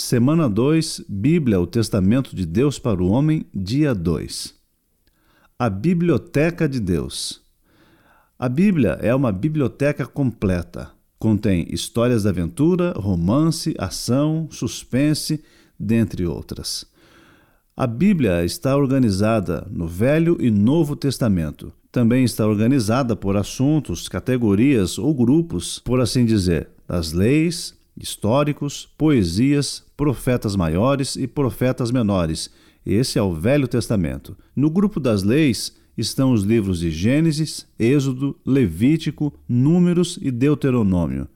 Semana 2, Bíblia, o Testamento de Deus para o Homem, dia 2. A Biblioteca de Deus. A Bíblia é uma biblioteca completa. Contém histórias de aventura, romance, ação, suspense, dentre outras. A Bíblia está organizada no Velho e Novo Testamento. Também está organizada por assuntos, categorias ou grupos, por assim dizer, das leis, históricos, poesias, profetas maiores e profetas menores. Esse é o Velho Testamento. No grupo das leis estão os livros de Gênesis, Êxodo, Levítico, Números e Deuteronômio.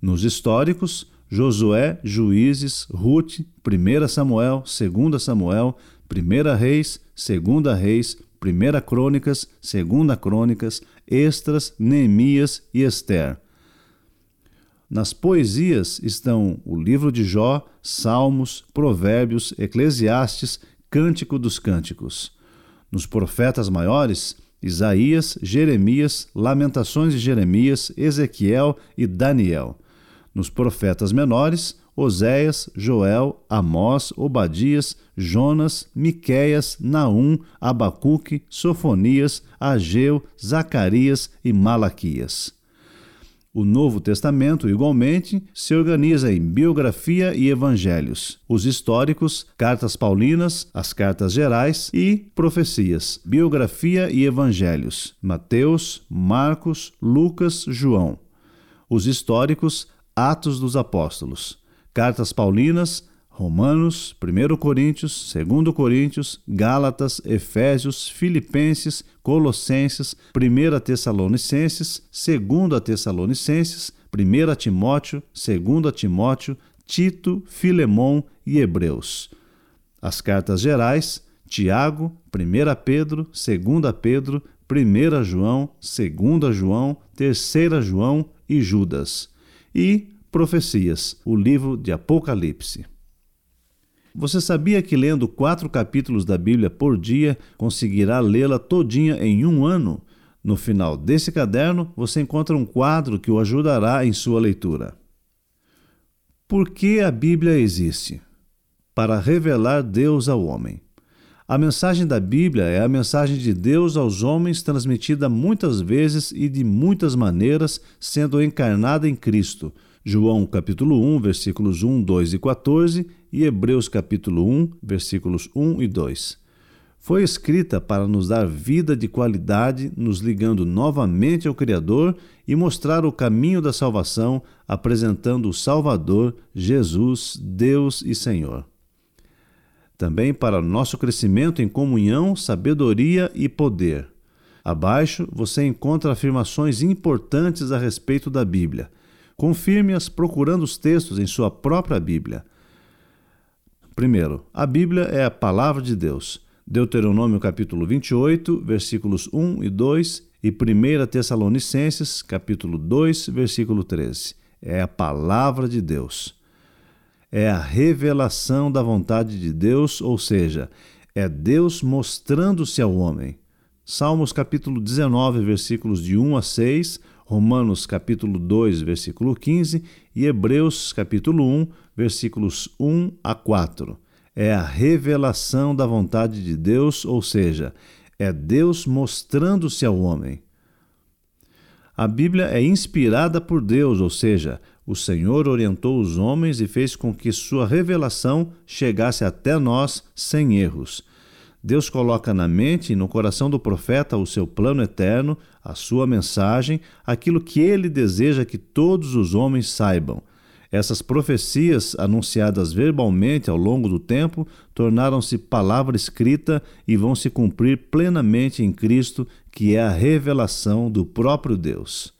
Nos históricos, Josué, Juízes, Ruth, 1 Samuel, 2 Samuel, 1 Reis, 2 Reis, 1 Crônicas, 2 Crônicas, Extras, Neemias e Esther. Nas poesias estão o livro de Jó, Salmos, Provérbios, Eclesiastes, Cântico dos Cânticos. Nos profetas maiores, Isaías, Jeremias, Lamentações de Jeremias, Ezequiel e Daniel. Nos profetas menores, Oséias, Joel, Amós, Obadias, Jonas, Miqueias, Naum, Abacuque, Sofonias, Ageu, Zacarias e Malaquias. O Novo Testamento, igualmente, se organiza em biografia e evangelhos, os históricos, cartas paulinas, as cartas gerais e profecias, biografia e evangelhos, Mateus, Marcos, Lucas, João. Os históricos, Atos dos Apóstolos, cartas paulinas, Romanos, 1 Coríntios, 2 Coríntios, Gálatas, Efésios, Filipenses, Colossenses, 1 Tessalonicenses, 2 Tessalonicenses, 1 Timóteo, 2 Timóteo, Tito, Filemão e Hebreus. As cartas gerais, Tiago, 1 Pedro, 2 Pedro, 1 João, 2 João, 3 João e Judas. E profecias, o livro de Apocalipse. Você sabia que lendo quatro capítulos da Bíblia por dia conseguirá lê-la todinha em um ano? No final desse caderno, você encontra um quadro que o ajudará em sua leitura. Por que a Bíblia existe? Para revelar Deus ao homem. A mensagem da Bíblia é a mensagem de Deus aos homens transmitida muitas vezes e de muitas maneiras, sendo encarnada em Cristo. João capítulo 1, versículos 1, 2 e 14 e Hebreus capítulo 1, versículos 1 e 2. Foi escrita para nos dar vida de qualidade, nos ligando novamente ao Criador e mostrar o caminho da salvação, apresentando o Salvador, Jesus, Deus e Senhor. Também para nosso crescimento em comunhão, sabedoria e poder. Abaixo você encontra afirmações importantes a respeito da Bíblia. Confirme-as procurando os textos em sua própria Bíblia. Primeiro, a Bíblia é a palavra de Deus. Deuteronômio capítulo 28, versículos 1 e 2 e 1 Tessalonicenses capítulo 2, versículo 13. É a palavra de Deus. É a revelação da vontade de Deus, ou seja, é Deus mostrando-se ao homem. Salmos capítulo 19, versículos de 1 a 6, Romanos capítulo 2, versículo 15 e Hebreus capítulo 1, versículos 1 a 4. É a revelação da vontade de Deus, ou seja, é Deus mostrando-se ao homem. A Bíblia é inspirada por Deus, ou seja, o Senhor orientou os homens e fez com que sua revelação chegasse até nós sem erros. Deus coloca na mente e no coração do profeta o seu plano eterno, a sua mensagem, aquilo que ele deseja que todos os homens saibam. Essas profecias, anunciadas verbalmente ao longo do tempo, tornaram-se palavra escrita e vão se cumprir plenamente em Cristo, que é a revelação do próprio Deus.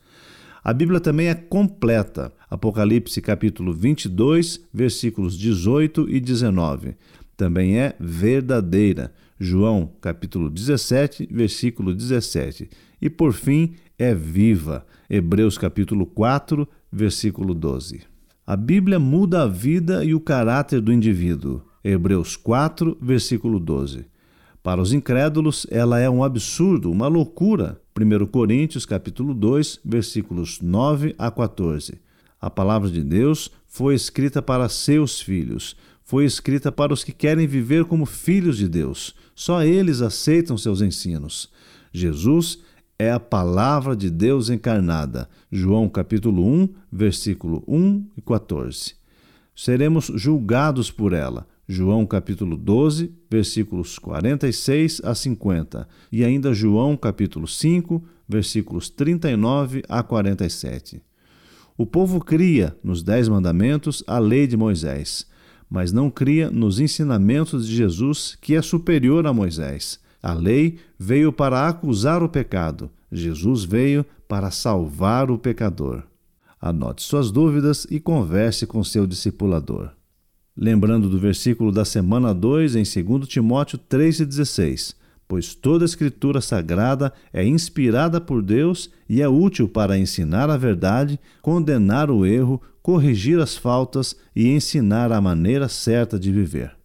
A Bíblia também é completa. Apocalipse capítulo 22, versículos 18 e 19. Também é verdadeira. João capítulo 17, versículo 17. E por fim, é viva. Hebreus capítulo 4, versículo 12. A Bíblia muda a vida e o caráter do indivíduo. Hebreus 4, versículo 12. Para os incrédulos, ela é um absurdo, uma loucura. 1 Coríntios capítulo 2, versículos 9 a 14. A palavra de Deus foi escrita para seus filhos, foi escrita para os que querem viver como filhos de Deus. Só eles aceitam seus ensinos. Jesus é a palavra de Deus encarnada. João capítulo 1, versículo 1 e 14. Seremos julgados por ela. João capítulo 12, versículos 46 a 50, e ainda João capítulo 5, versículos 39 a 47. O povo cria nos Dez Mandamentos a lei de Moisés, mas não cria nos ensinamentos de Jesus, que é superior a Moisés. A lei veio para acusar o pecado, Jesus veio para salvar o pecador. Anote suas dúvidas e converse com seu discipulador. Lembrando do versículo da semana 2 em 2 Timóteo 3,16: Pois toda Escritura sagrada é inspirada por Deus e é útil para ensinar a verdade, condenar o erro, corrigir as faltas e ensinar a maneira certa de viver.